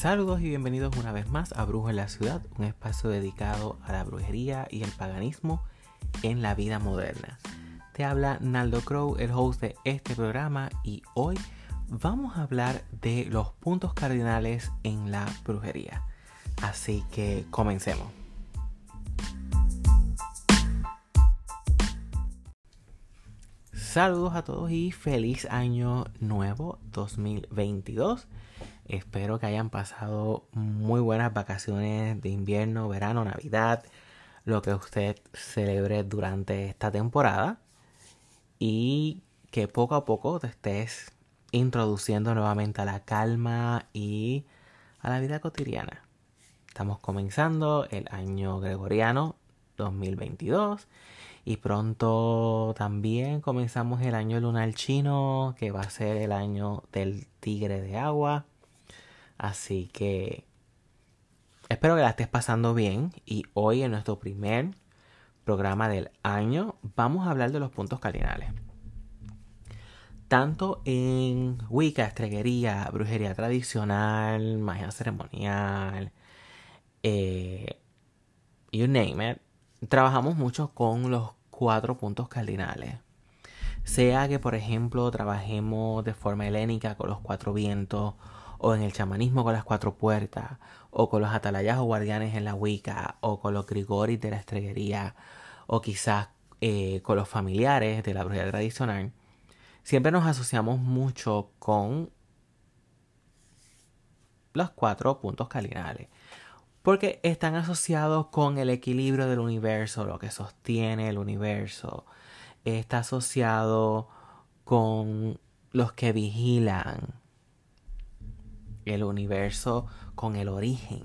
Saludos y bienvenidos una vez más a Brujo en la Ciudad, un espacio dedicado a la brujería y el paganismo en la vida moderna. Te habla Naldo Crow, el host de este programa, y hoy vamos a hablar de los puntos cardinales en la brujería. Así que comencemos. Saludos a todos y feliz año nuevo 2022. Espero que hayan pasado muy buenas vacaciones de invierno, verano, Navidad, lo que usted celebre durante esta temporada y que poco a poco te estés introduciendo nuevamente a la calma y a la vida cotidiana. Estamos comenzando el año gregoriano 2022 y pronto también comenzamos el año lunar chino que va a ser el año del tigre de agua Así que espero que la estés pasando bien y hoy en nuestro primer programa del año vamos a hablar de los puntos cardinales. Tanto en Wicca, estreguería, brujería tradicional, magia ceremonial, eh, you name it, trabajamos mucho con los cuatro puntos cardinales. Sea que, por ejemplo, trabajemos de forma helénica con los cuatro vientos o en el chamanismo con las cuatro puertas, o con los atalayas o guardianes en la Wicca, o con los grigoris de la estreguería, o quizás eh, con los familiares de la brujería tradicional, siempre nos asociamos mucho con los cuatro puntos cardinales. Porque están asociados con el equilibrio del universo, lo que sostiene el universo. Está asociado con los que vigilan, el universo con el origen.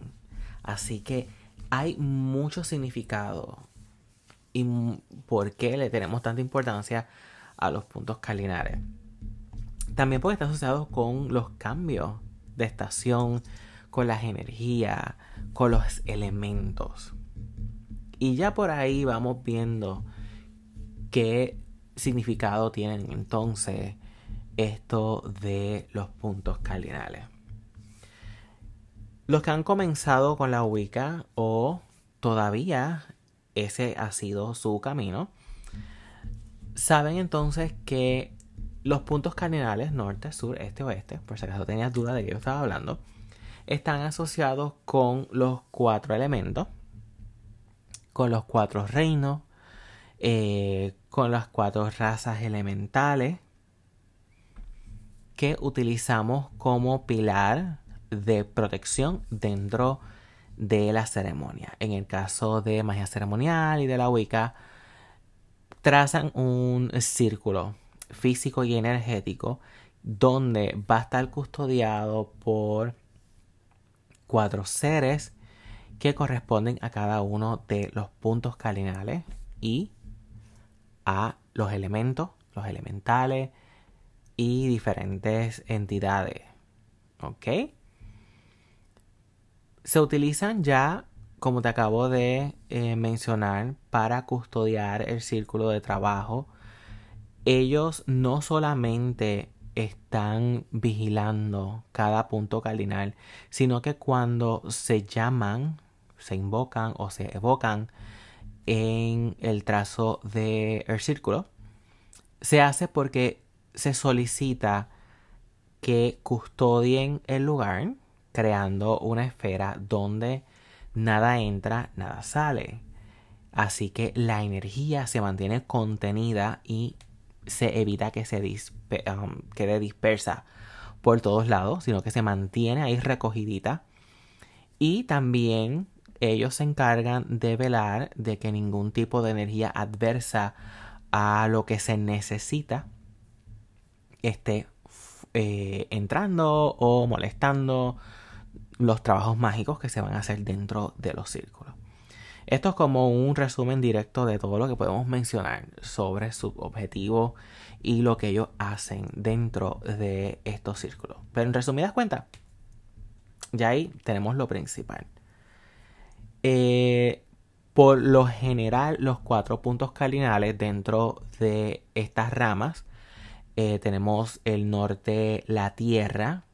Así que hay mucho significado y por qué le tenemos tanta importancia a los puntos cardinales. También puede estar asociado con los cambios de estación, con las energías, con los elementos. Y ya por ahí vamos viendo qué significado tienen entonces esto de los puntos cardinales. Los que han comenzado con la Wicca o todavía ese ha sido su camino, saben entonces que los puntos cardinales norte, sur, este, oeste, por si acaso tenías duda de qué yo estaba hablando, están asociados con los cuatro elementos, con los cuatro reinos, eh, con las cuatro razas elementales que utilizamos como pilar de protección dentro de la ceremonia. En el caso de magia ceremonial y de la Wicca, trazan un círculo físico y energético donde va a estar custodiado por cuatro seres que corresponden a cada uno de los puntos cardinales y a los elementos, los elementales y diferentes entidades. ¿Ok? Se utilizan ya, como te acabo de eh, mencionar, para custodiar el círculo de trabajo. Ellos no solamente están vigilando cada punto cardinal, sino que cuando se llaman, se invocan o se evocan en el trazo del círculo, se hace porque se solicita que custodien el lugar creando una esfera donde nada entra, nada sale. Así que la energía se mantiene contenida y se evita que se um, quede dispersa por todos lados, sino que se mantiene ahí recogidita. Y también ellos se encargan de velar de que ningún tipo de energía adversa a lo que se necesita esté eh, entrando o molestando los trabajos mágicos que se van a hacer dentro de los círculos. Esto es como un resumen directo de todo lo que podemos mencionar sobre su objetivo y lo que ellos hacen dentro de estos círculos. Pero en resumidas cuentas, ya ahí tenemos lo principal. Eh, por lo general, los cuatro puntos cardinales dentro de estas ramas, eh, tenemos el norte, la tierra,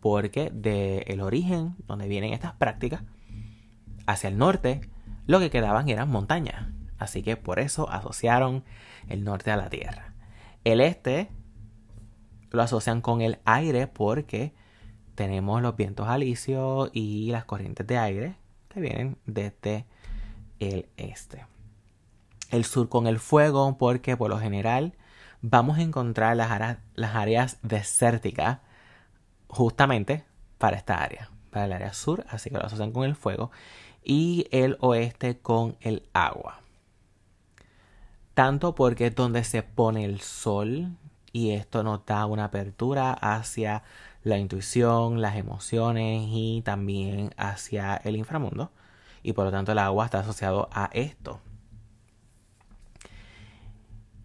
porque del el origen donde vienen estas prácticas, hacia el norte, lo que quedaban eran montañas. Así que por eso asociaron el norte a la tierra. El este lo asocian con el aire porque tenemos los vientos alisios y las corrientes de aire que vienen desde el este. El sur con el fuego porque por lo general vamos a encontrar las áreas desérticas justamente para esta área, para el área sur, así que lo asocian con el fuego, y el oeste con el agua. Tanto porque es donde se pone el sol y esto nos da una apertura hacia la intuición, las emociones y también hacia el inframundo. Y por lo tanto el agua está asociado a esto.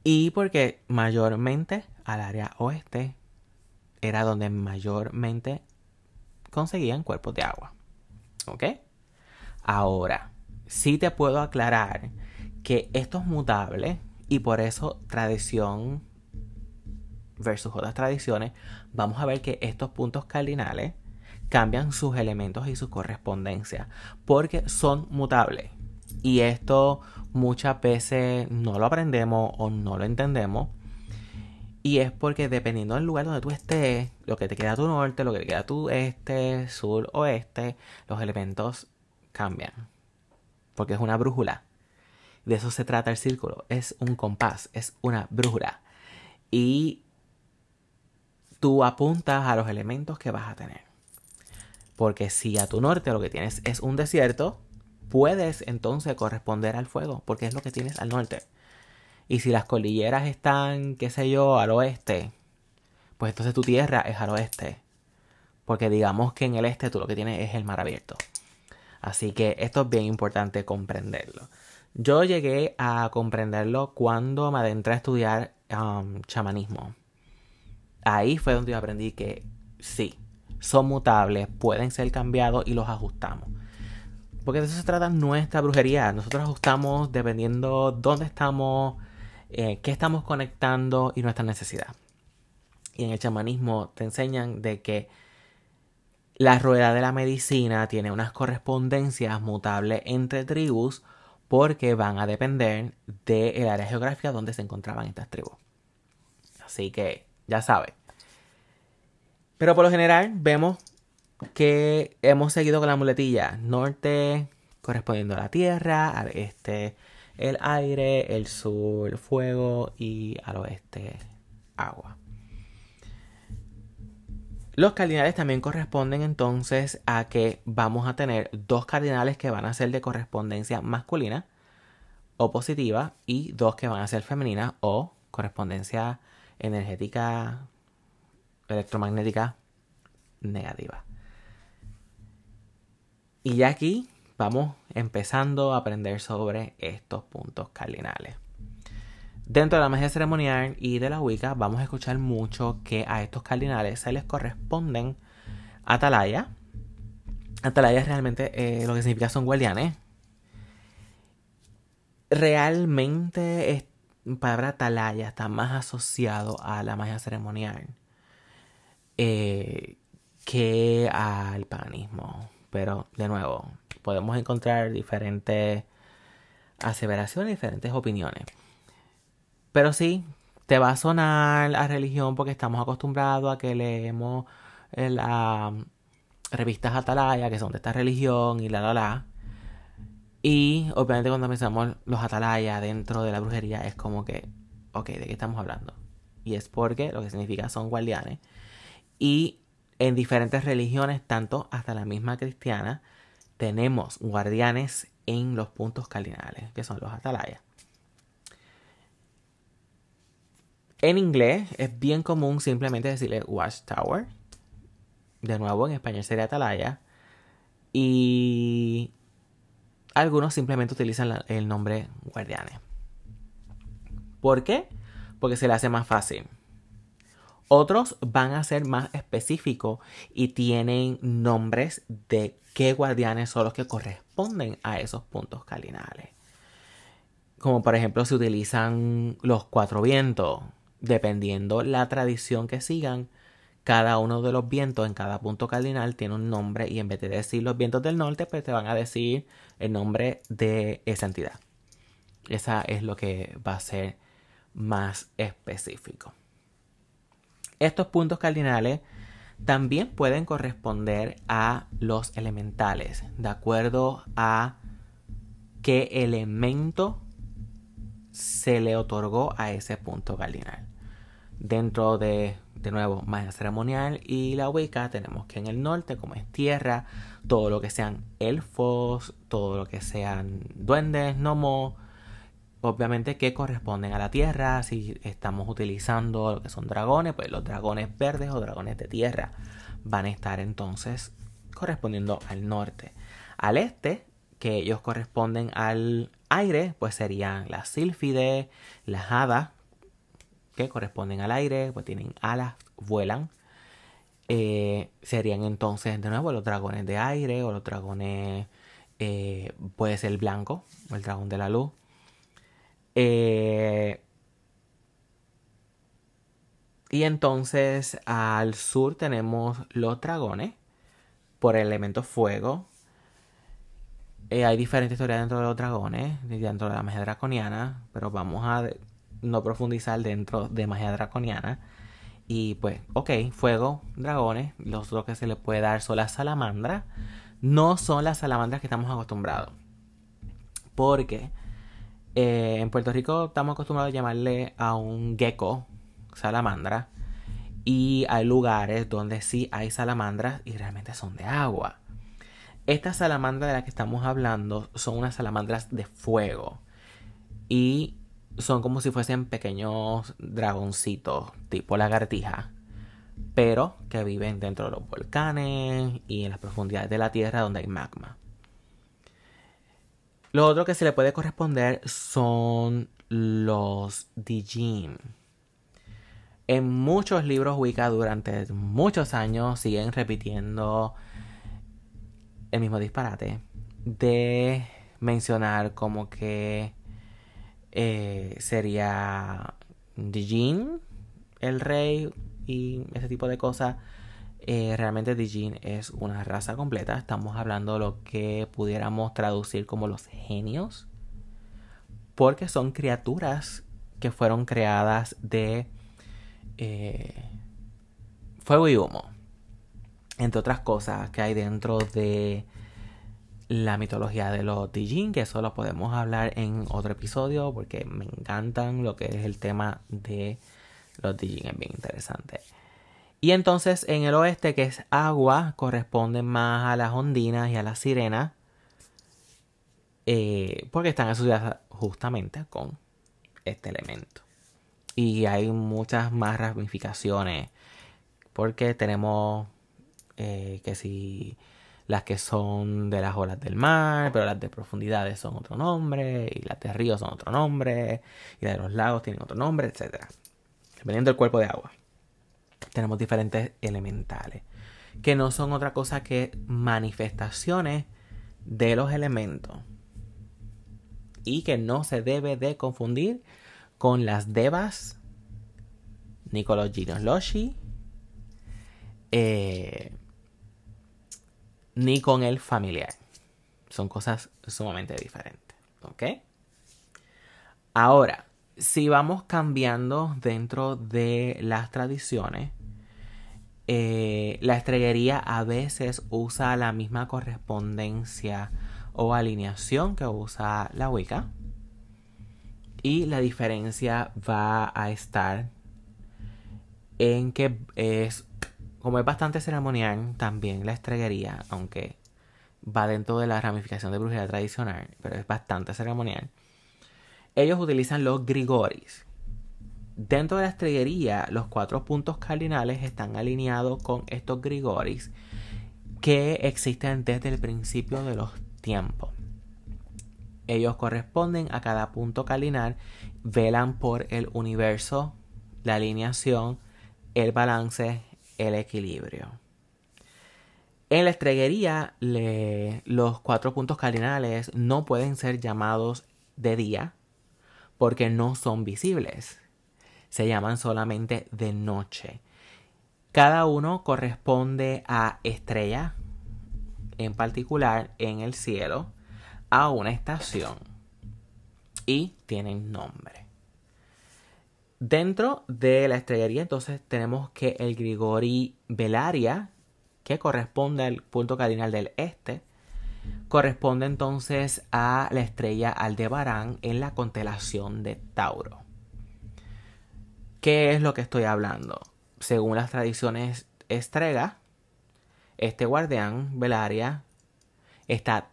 Y porque mayormente al área oeste era donde mayormente conseguían cuerpos de agua. ¿Ok? Ahora, sí te puedo aclarar que esto es mutable y por eso tradición versus otras tradiciones, vamos a ver que estos puntos cardinales cambian sus elementos y su correspondencia porque son mutables. Y esto muchas veces no lo aprendemos o no lo entendemos. Y es porque dependiendo del lugar donde tú estés, lo que te queda a tu norte, lo que te queda a tu este, sur, oeste, los elementos cambian. Porque es una brújula. De eso se trata el círculo. Es un compás, es una brújula. Y tú apuntas a los elementos que vas a tener. Porque si a tu norte lo que tienes es un desierto, puedes entonces corresponder al fuego, porque es lo que tienes al norte. Y si las cordilleras están, qué sé yo, al oeste, pues entonces tu tierra es al oeste. Porque digamos que en el este tú lo que tienes es el mar abierto. Así que esto es bien importante comprenderlo. Yo llegué a comprenderlo cuando me adentré a estudiar um, chamanismo ahí fue donde yo aprendí que sí, son mutables, pueden ser cambiados y los ajustamos. Porque de eso se trata nuestra brujería. Nosotros ajustamos dependiendo dónde estamos, eh, qué estamos conectando y nuestra necesidad. Y en el chamanismo te enseñan de que la rueda de la medicina tiene unas correspondencias mutables entre tribus porque van a depender del área geográfica donde se encontraban estas tribus. Así que ya sabes. Pero por lo general vemos que hemos seguido con la muletilla norte correspondiendo a la tierra, al este el aire, el sur el fuego y al oeste agua. Los cardinales también corresponden entonces a que vamos a tener dos cardinales que van a ser de correspondencia masculina o positiva y dos que van a ser femenina o correspondencia energética electromagnética negativa. Y ya aquí vamos empezando a aprender sobre estos puntos cardinales. Dentro de la magia ceremonial y de la Wicca vamos a escuchar mucho que a estos cardinales se les corresponden atalaya. Atalaya realmente eh, lo que significa son guardianes. Realmente la palabra atalaya está más asociado a la magia ceremonial eh, que al paganismo. Pero, de nuevo, podemos encontrar diferentes aseveraciones, diferentes opiniones. Pero sí, te va a sonar la religión porque estamos acostumbrados a que leemos las revistas Atalaya, que son de esta religión, y la la la. Y obviamente cuando pensamos los Atalaya dentro de la brujería es como que, ok, ¿de qué estamos hablando? Y es porque lo que significa son guardianes y en diferentes religiones, tanto hasta la misma cristiana, tenemos guardianes en los puntos cardinales, que son los atalayas. En inglés es bien común simplemente decirle watchtower. De nuevo, en español sería atalaya. Y algunos simplemente utilizan el nombre guardianes. ¿Por qué? Porque se le hace más fácil. Otros van a ser más específicos y tienen nombres de qué guardianes son los que corresponden a esos puntos cardinales. Como por ejemplo se utilizan los cuatro vientos, dependiendo la tradición que sigan, cada uno de los vientos en cada punto cardinal tiene un nombre y en vez de decir los vientos del norte, pues te van a decir el nombre de esa entidad. Esa es lo que va a ser más específico. Estos puntos cardinales también pueden corresponder a los elementales, de acuerdo a qué elemento se le otorgó a ese punto cardinal. Dentro de, de nuevo, magia ceremonial y la Wicca, tenemos que en el norte, como es tierra, todo lo que sean elfos, todo lo que sean duendes, gnomos, obviamente que corresponden a la tierra. Si estamos utilizando lo que son dragones, pues los dragones verdes o dragones de tierra van a estar entonces correspondiendo al norte. Al este, que ellos corresponden al aire, pues serían las sílfides, las hadas, que corresponden al aire, pues tienen alas, vuelan. Eh, serían entonces de nuevo los dragones de aire o los dragones, eh, puede ser blanco, el dragón de la luz. Eh, y entonces al sur tenemos los dragones por el elemento fuego. Eh, hay diferentes historias dentro de los dragones, dentro de la magia draconiana, pero vamos a no profundizar dentro de magia draconiana. Y pues, ok, fuego, dragones, los otros que se le puede dar son las salamandras. No son las salamandras que estamos acostumbrados. Porque eh, en Puerto Rico estamos acostumbrados a llamarle a un gecko salamandra. Y hay lugares donde sí hay salamandras y realmente son de agua. Estas salamandras de las que estamos hablando son unas salamandras de fuego. Y son como si fuesen pequeños dragoncitos tipo lagartija. Pero que viven dentro de los volcanes y en las profundidades de la tierra donde hay magma. Lo otro que se le puede corresponder son los Dijin. En muchos libros Wicca durante muchos años siguen repitiendo el mismo disparate de mencionar como que eh, sería Dijin el rey y ese tipo de cosas eh, realmente Dijin es una raza completa. Estamos hablando de lo que pudiéramos traducir como los genios. Porque son criaturas que fueron creadas de eh, fuego y humo. Entre otras cosas que hay dentro de la mitología de los Dijin, que eso lo podemos hablar en otro episodio porque me encantan lo que es el tema de los Dijin, es bien interesante. Y entonces en el oeste, que es agua, corresponden más a las ondinas y a las sirenas. Eh, porque están asociadas justamente con este elemento. Y hay muchas más ramificaciones. Porque tenemos eh, que si las que son de las olas del mar, pero las de profundidades son otro nombre, y las de ríos son otro nombre, y las de los lagos tienen otro nombre, etc. Dependiendo del cuerpo de agua tenemos diferentes elementales, que no son otra cosa que manifestaciones de los elementos y que no se debe de confundir con las devas, ni con los Loshi, eh, ni con el familiar. Son cosas sumamente diferentes. ¿Ok? Ahora, si vamos cambiando dentro de las tradiciones, eh, la estrellería a veces usa la misma correspondencia o alineación que usa la Wicca. Y la diferencia va a estar en que es, como es bastante ceremonial, también la estrellería, aunque va dentro de la ramificación de brujería tradicional, pero es bastante ceremonial ellos utilizan los grigoris. Dentro de la estrellería, los cuatro puntos cardinales están alineados con estos grigoris que existen desde el principio de los tiempos. Ellos corresponden a cada punto cardinal, velan por el universo, la alineación, el balance, el equilibrio. En la estrellería, los cuatro puntos cardinales no pueden ser llamados de día, porque no son visibles. Se llaman solamente de noche. Cada uno corresponde a estrella en particular en el cielo, a una estación y tienen nombre. Dentro de la estrellería entonces tenemos que el Grigori Velaria, que corresponde al punto cardinal del este, corresponde entonces a la estrella Aldebarán en la constelación de Tauro. ¿Qué es lo que estoy hablando? Según las tradiciones estrega, este guardián Velaria está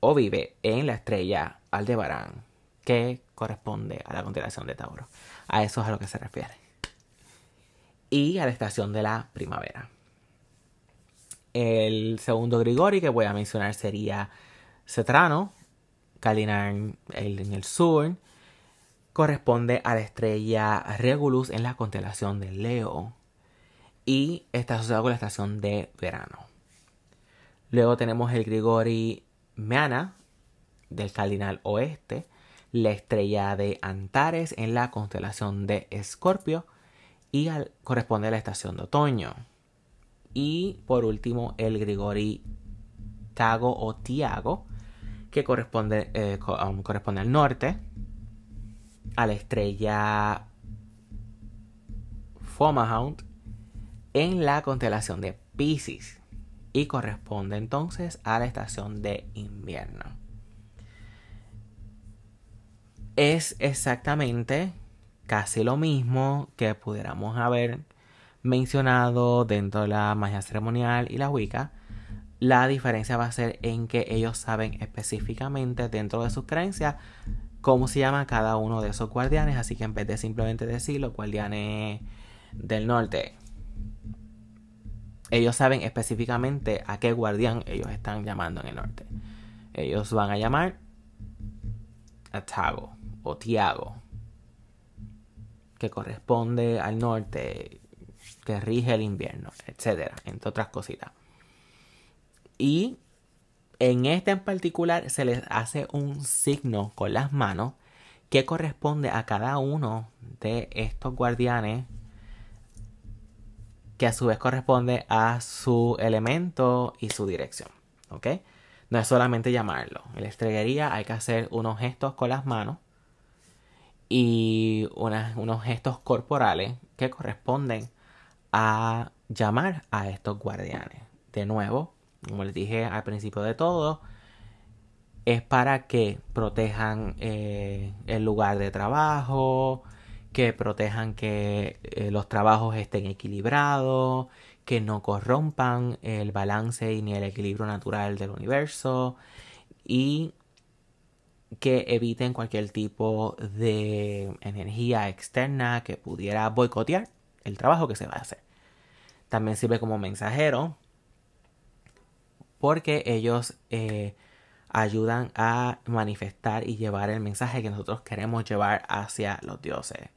o vive en la estrella Aldebarán, que corresponde a la constelación de Tauro. A eso es a lo que se refiere. Y a la estación de la primavera. El segundo Grigori que voy a mencionar sería Cetrano, cardinal en el sur. Corresponde a la estrella Regulus en la constelación de Leo. Y está asociado con la estación de verano. Luego tenemos el Grigori Meana del cardinal oeste. La estrella de Antares en la constelación de Escorpio. Y corresponde a la estación de otoño. Y por último, el Grigori Tago o Tiago, que corresponde, eh, um, corresponde al norte, a la estrella Fomahound en la constelación de Pisces y corresponde entonces a la estación de invierno. Es exactamente casi lo mismo que pudiéramos haber mencionado dentro de la magia ceremonial y la Wicca, la diferencia va a ser en que ellos saben específicamente dentro de sus creencias cómo se llama cada uno de esos guardianes, así que en vez de simplemente decir los guardianes del norte, ellos saben específicamente a qué guardián ellos están llamando en el norte. Ellos van a llamar a Tago o Tiago, que corresponde al norte que rige el invierno, etcétera, entre otras cositas. Y en este en particular se les hace un signo con las manos que corresponde a cada uno de estos guardianes que a su vez corresponde a su elemento y su dirección. ¿Ok? No es solamente llamarlo. En la estrellería hay que hacer unos gestos con las manos y unos gestos corporales que corresponden a llamar a estos guardianes. De nuevo, como les dije al principio de todo, es para que protejan eh, el lugar de trabajo, que protejan que eh, los trabajos estén equilibrados, que no corrompan el balance ni el equilibrio natural del universo y que eviten cualquier tipo de energía externa que pudiera boicotear el trabajo que se va a hacer. También sirve como mensajero porque ellos eh, ayudan a manifestar y llevar el mensaje que nosotros queremos llevar hacia los dioses.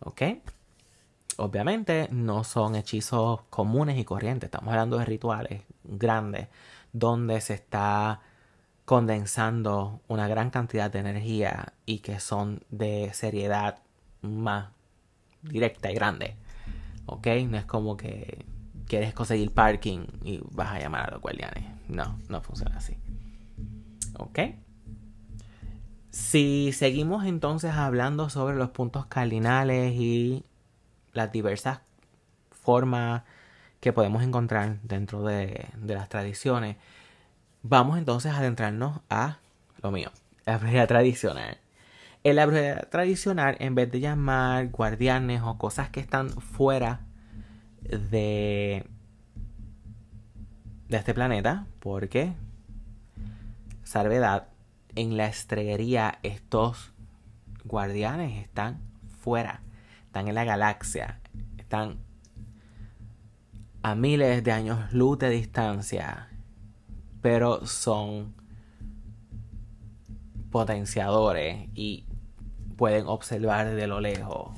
¿Ok? Obviamente no son hechizos comunes y corrientes, estamos hablando de rituales grandes donde se está condensando una gran cantidad de energía y que son de seriedad más directa y grande. ¿Ok? No es como que quieres conseguir parking y vas a llamar a los guardianes. No, no funciona así. ¿Ok? Si seguimos entonces hablando sobre los puntos cardinales y las diversas formas que podemos encontrar dentro de, las tradiciones, vamos entonces a adentrarnos a lo mío, la brujería tradicional. En la brujería tradicional, en vez de llamar guardianes o cosas que están fuera de, de este planeta, porque, salvedad, en la estrellería estos guardianes están fuera, están en la galaxia, están a miles de años luz de distancia, pero son potenciadores y pueden observar desde lo lejos,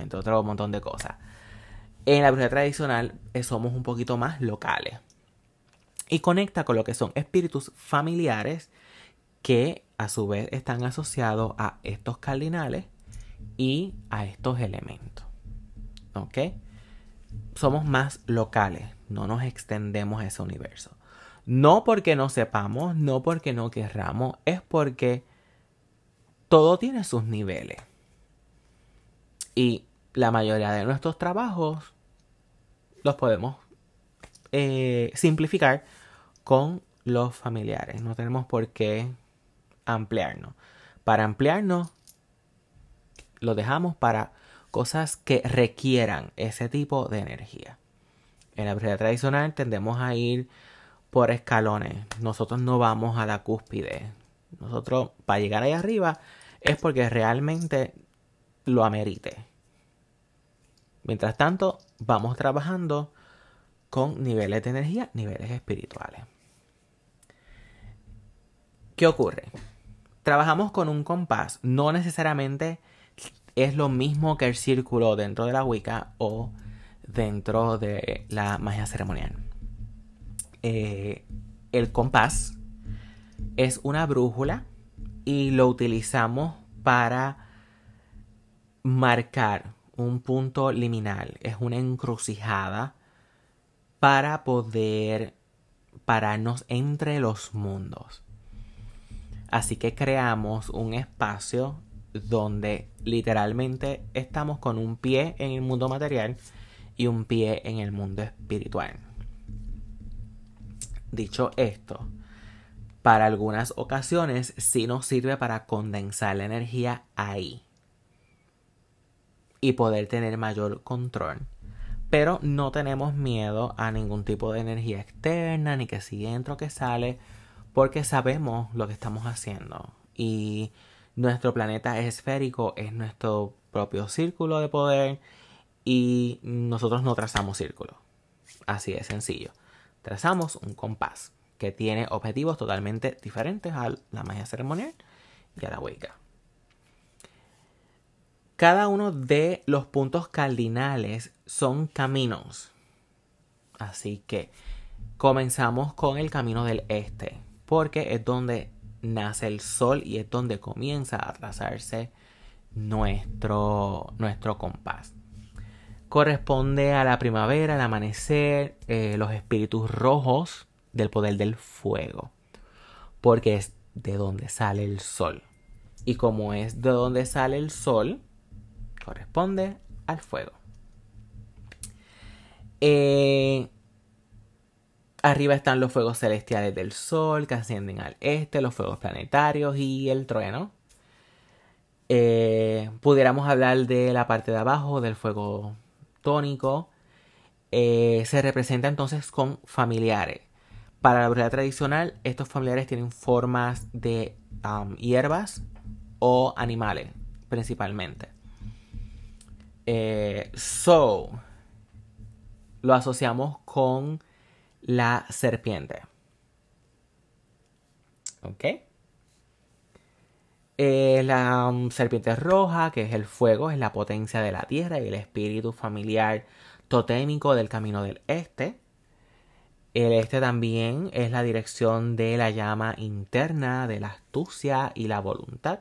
entre otro montón de cosas. En la brujería tradicional eh, somos un poquito más locales y conecta con lo que son espíritus familiares que a su vez están asociados a estos cardinales y a estos elementos. ¿Ok? somos más locales, no nos extendemos a ese universo. No porque no sepamos, no porque no querramos, es porque todo tiene sus niveles. Y la mayoría de nuestros trabajos los podemos eh, simplificar con los familiares. No tenemos por qué ampliarnos. Para ampliarnos, lo dejamos para cosas que requieran ese tipo de energía. En la brujería tradicional tendemos a ir por escalones. Nosotros no vamos a la cúspide. Nosotros, para llegar ahí arriba, es porque realmente lo amerite. Mientras tanto, vamos trabajando con niveles de energía, niveles espirituales. ¿Qué ocurre? Trabajamos con un compás, no necesariamente es lo mismo que el círculo dentro de la Wicca o dentro de la magia ceremonial. Eh, el compás es una brújula y lo utilizamos para marcar un punto liminal, es una encrucijada para poder pararnos entre los mundos. Así que creamos un espacio donde literalmente estamos con un pie en el mundo material y un pie en el mundo espiritual. Dicho esto, para algunas ocasiones sí nos sirve para condensar la energía ahí y poder tener mayor control. Pero no tenemos miedo a ningún tipo de energía externa, ni que si entra o que sale, porque sabemos lo que estamos haciendo. Y nuestro planeta esférico, es nuestro propio círculo de poder y nosotros no trazamos círculo. Así de sencillo. Trazamos un compás que tiene objetivos totalmente diferentes a la magia ceremonial y a la Wicca. Cada uno de los puntos cardinales son caminos. Así que comenzamos con el camino del este, porque es donde nace el sol y es donde comienza a trazarse nuestro, nuestro compás. Corresponde a la primavera, al amanecer, eh, los espíritus rojos del poder del fuego, porque es de donde sale el sol. Y como es de donde sale el sol, corresponde al fuego. Eh, arriba están los fuegos celestiales del Sol que ascienden al este, los fuegos planetarios y el trueno. Eh, pudiéramos hablar de la parte de abajo del fuego tónico. Eh, se representa entonces con familiares. Para la brujería tradicional, estos familiares tienen formas de hierbas o animales, principalmente. Eh, so, lo asociamos con la serpiente. ¿Ok? Eh, la serpiente roja, que es el fuego, es la potencia de la tierra y el espíritu familiar totémico del camino del este. El este también es la dirección de la llama interna, de la astucia y la voluntad.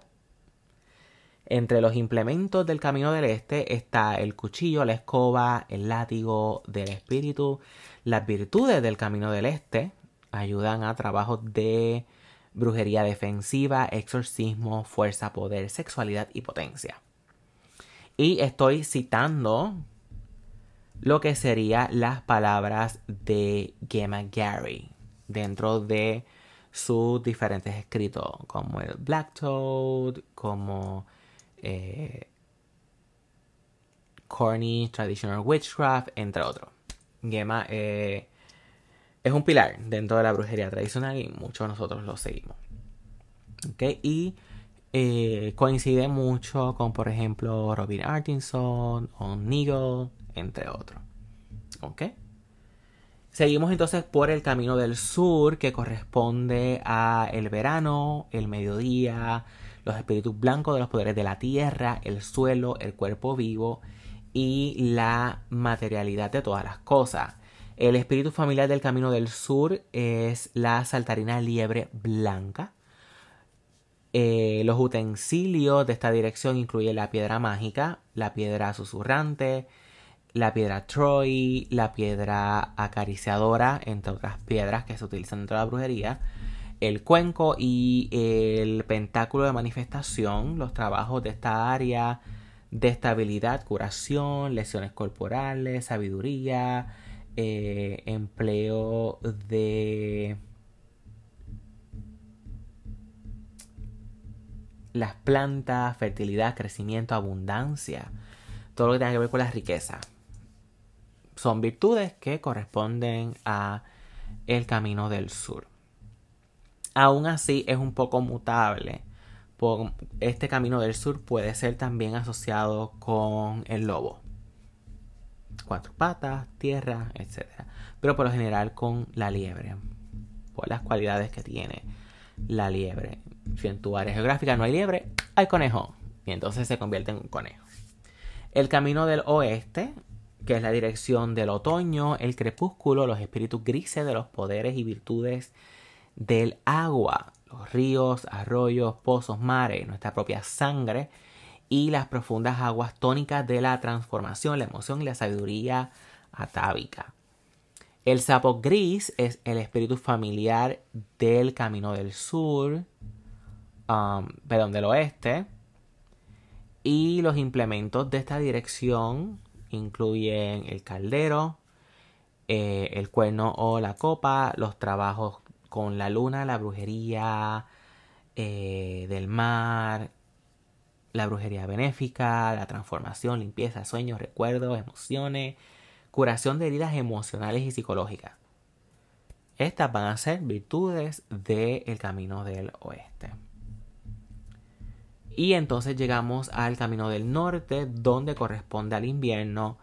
Entre los implementos del camino del este está el cuchillo, la escoba, el látigo del espíritu. Las virtudes del camino del este ayudan a trabajos de brujería defensiva, exorcismo, fuerza, poder, sexualidad y potencia. Y estoy citando lo que serían las palabras de Gemma Gary dentro de sus diferentes escritos, como el Black Toad, como eh, Corny Traditional Witchcraft, entre otros. Gemma eh, es un pilar dentro de la brujería tradicional y muchos de nosotros lo seguimos. Y eh, coincide mucho con, por ejemplo, Robin Artinson, o Nigel, entre otros. Seguimos entonces por el camino del sur que corresponde a el verano, el mediodía, los espíritus blancos de los poderes de la tierra, el suelo, el cuerpo vivo y la materialidad de todas las cosas. El espíritu familiar del camino del sur es la saltarina liebre blanca. Eh, los utensilios de esta dirección incluyen la piedra mágica, la piedra susurrante, la piedra Troy, la piedra acariciadora, entre otras piedras que se utilizan dentro de la brujería, el cuenco y el pentáculo de manifestación, los trabajos de esta área de estabilidad, curación, lesiones corporales, sabiduría, eh, empleo de las plantas, fertilidad, crecimiento, abundancia, todo lo que tenga que ver con la riqueza. Son virtudes que corresponden a el camino del sur. Aún así es un poco mutable. Este camino del sur puede ser también asociado con el lobo. Cuatro patas, tierra, etc. Pero por lo general con la liebre. Por las cualidades que tiene la liebre. Si en tu área geográfica no hay liebre, hay conejo. Y entonces se convierte en un conejo. El camino del oeste, que es la dirección del otoño, el crepúsculo, los espíritus grises de los poderes y virtudes del agua, los ríos, arroyos, pozos, mares, nuestra propia sangre y las profundas aguas tónicas de la transformación, la emoción y la sabiduría atávica. El sapo gris es el espíritu familiar del camino del sur, um, perdón, del oeste. Y los implementos de esta dirección incluyen el caldero, eh, el cuerno o la copa, los trabajos con la luna, la brujería eh, del mar, la brujería benéfica, la transformación, limpieza, sueños, recuerdos, emociones, curación de heridas emocionales y psicológicas. Estas van a ser virtudes del camino del oeste. Y entonces llegamos al camino del norte, donde corresponde al invierno,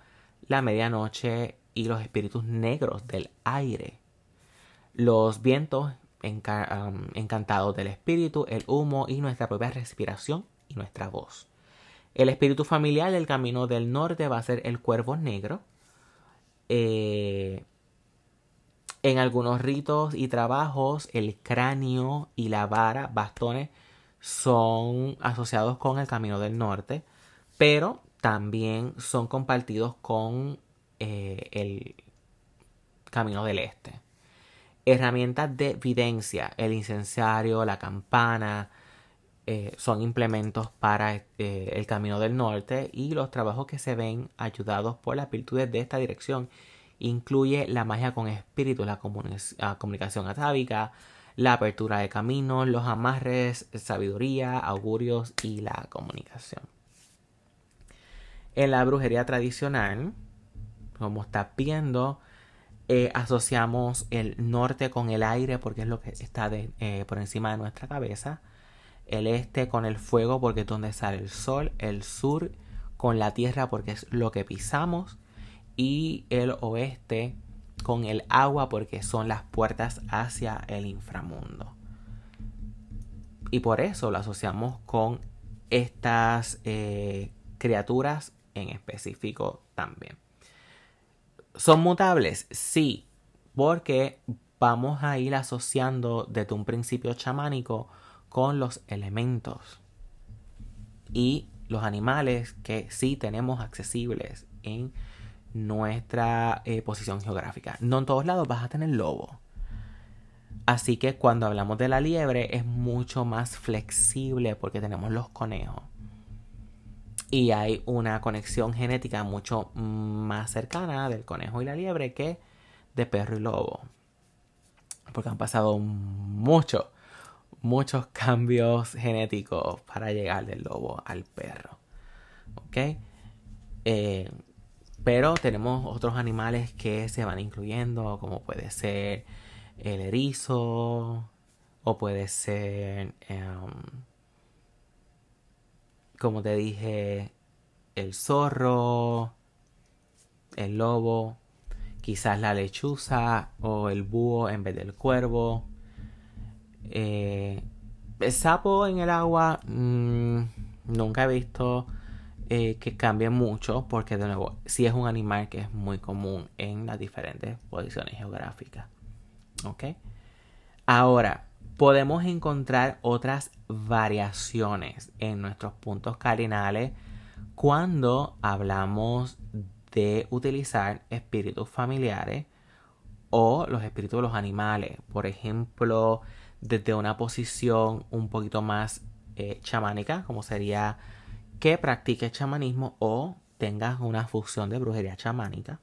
la medianoche y los espíritus negros del aire. Los vientos encantados del espíritu, el humo y nuestra propia respiración y nuestra voz. El espíritu familiar del camino del norte va a ser el cuervo negro, eh, en algunos ritos y trabajos, el cráneo y la vara, bastones, son asociados con el camino del norte, pero también son compartidos con eh, el camino del este. Herramientas de evidencia, el incensario, la campana, eh, son implementos para eh, el camino del norte y los trabajos que se ven ayudados por las virtudes de esta dirección incluye la magia con espíritu, la comunicación atávica, la apertura de caminos, los amarres, sabiduría, augurios y la comunicación. En la brujería tradicional, como está viendo, eh, asociamos el norte con el aire porque es lo que está por encima de nuestra cabeza el este con el fuego porque es donde sale el sol, el sur con la tierra porque es lo que pisamos y el oeste con el agua porque son las puertas hacia el inframundo. Y por eso lo asociamos con estas eh, criaturas en específico también. ¿Son mutables? Sí, porque vamos a ir asociando desde un principio chamánico con los elementos y los animales que sí tenemos accesibles en nuestra eh, posición geográfica. No en todos lados vas a tener lobo. Así que cuando hablamos de la liebre es mucho más flexible porque tenemos los conejos. Y hay una conexión genética mucho más cercana del conejo y la liebre que de perro y lobo. Porque han pasado mucho muchos cambios genéticos para llegar del lobo al perro. ¿Ok? Eh, pero tenemos otros animales que se van incluyendo, como puede ser el erizo, o puede ser, em, como te dije, el zorro, el lobo, quizás la lechuza o el búho en vez del cuervo. Eh, el sapo en el agua mm, nunca he visto eh, que cambie mucho porque de nuevo sí es un animal que es muy común en las diferentes posiciones geográficas. ¿Ok? Ahora, podemos encontrar otras variaciones en nuestros puntos cardinales cuando hablamos de utilizar espíritus familiares o los espíritus de los animales. Por ejemplo, desde una posición un poquito más eh, chamánica, como sería que practiques chamanismo o tengas una fusión de brujería chamánica.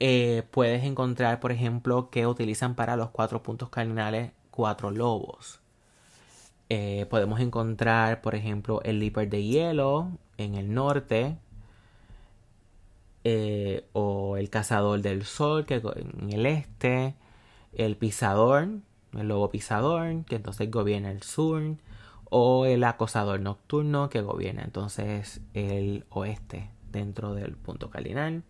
Eh, puedes encontrar, por ejemplo, que utilizan para los cuatro puntos cardinales cuatro lobos. Eh, podemos encontrar, por ejemplo, el Leaper de hielo en el norte. Eh, o el cazador del sol que en el este. El pisador, el lobo pisador, que entonces gobierna el sur. O el acosador nocturno que gobierna entonces el oeste dentro del punto cardinal.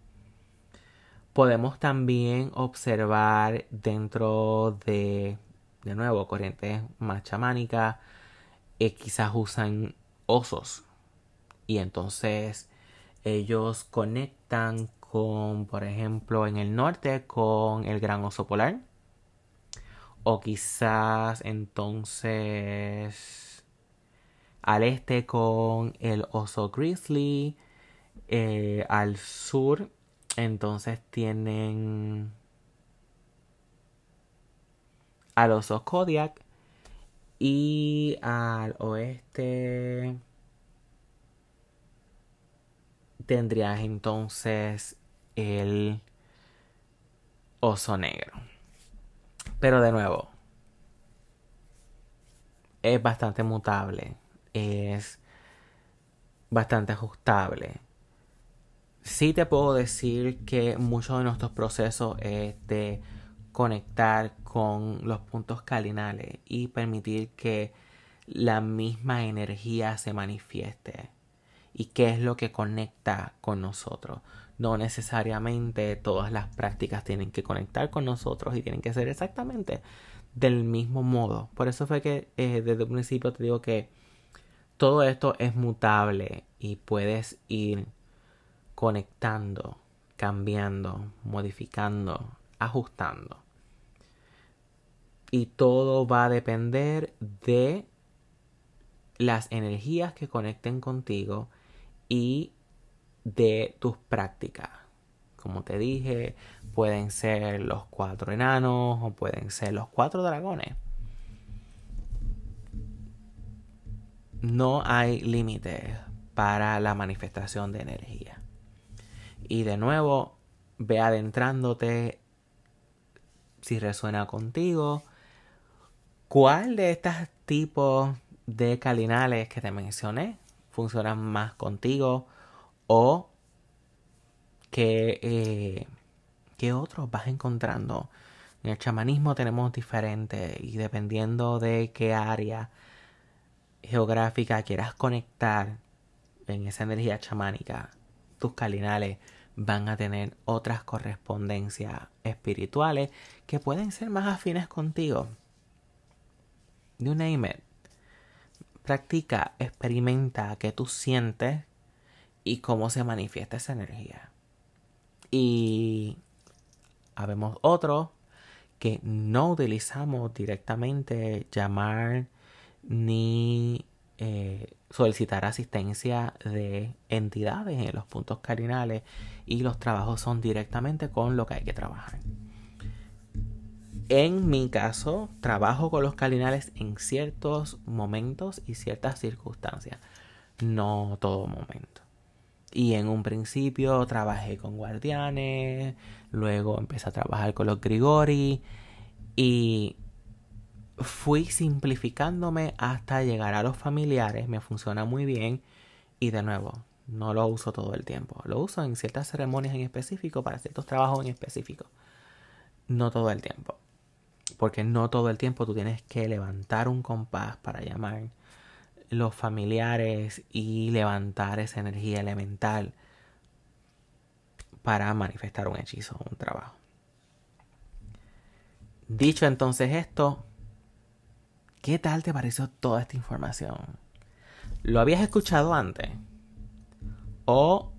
Podemos también observar dentro de, de nuevo, corrientes más chamánicas, eh, quizás usan osos. Y entonces ellos conectan con, por ejemplo, en el norte con el gran oso polar. O quizás entonces al este con el oso grizzly. Eh, al sur entonces tienen a los Kodiak y al oeste tendrías entonces el oso negro. Pero de nuevo, es bastante mutable, es bastante ajustable sí te puedo decir que muchos de nuestros procesos es de conectar con los puntos cardinales y permitir que la misma energía se manifieste y qué es lo que conecta con nosotros. No necesariamente todas las prácticas tienen que conectar con nosotros y tienen que ser exactamente del mismo modo. Por eso fue que eh, desde un principio te digo que todo esto es mutable y puedes ir conectando, cambiando, modificando, ajustando. Y todo va a depender de las energías que conecten contigo y de tus prácticas. Como te dije, pueden ser los cuatro enanos o pueden ser los cuatro dragones. No hay límites para la manifestación de energía. Y de nuevo, ve adentrándote si resuena contigo. ¿Cuál de estos tipos de calinales que te mencioné funcionan más contigo? ¿O qué, eh, qué otros vas encontrando? En el chamanismo tenemos diferentes y dependiendo de qué área geográfica quieras conectar en esa energía chamánica, tus calinales van a tener otras correspondencias espirituales que pueden ser más afines contigo. You name it. Practica, experimenta qué tú sientes y cómo se manifiesta esa energía. Y habemos otros que no utilizamos directamente llamar ni eh, solicitar asistencia de entidades en los puntos cardinales y los trabajos son directamente con lo que hay que trabajar. En mi caso, trabajo con los cardinales en ciertos momentos y ciertas circunstancias, no todo momento. Y en un principio trabajé con guardianes, luego empecé a trabajar con los Grigori y fui simplificándome hasta llegar a los familiares, me funciona muy bien y de nuevo, no lo uso todo el tiempo, lo uso en ciertas ceremonias en específico, para ciertos trabajos en específico, no todo el tiempo, porque no todo el tiempo tú tienes que levantar un compás para llamar los familiares y levantar esa energía elemental para manifestar un hechizo, un trabajo. Dicho entonces esto, ¿Qué tal te pareció toda esta información? ¿Lo habías escuchado antes? ¿O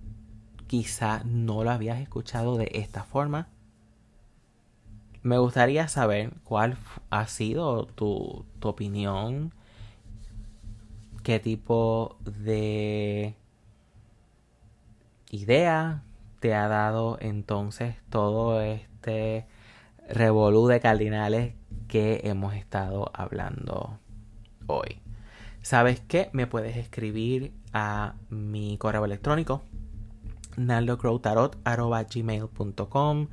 quizá no lo habías escuchado de esta forma? Me gustaría saber cuál ha sido tu, tu opinión, qué tipo de idea te ha dado entonces todo este revolú de cardinales que hemos estado hablando hoy. ¿Sabes qué? Me puedes escribir a mi correo electrónico naldocrowtarot.gmail.com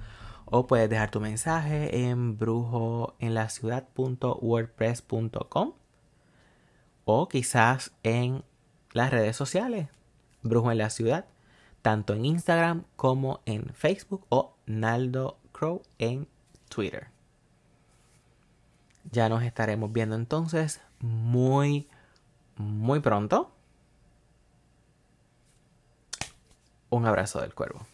o puedes dejar tu mensaje en brujoenlaciudad.wordpress.com o quizás en las redes sociales Brujo en la Ciudad, tanto en Instagram como en Facebook o Naldo Crow en Twitter. Ya nos estaremos viendo entonces muy, muy pronto. Un abrazo del cuervo.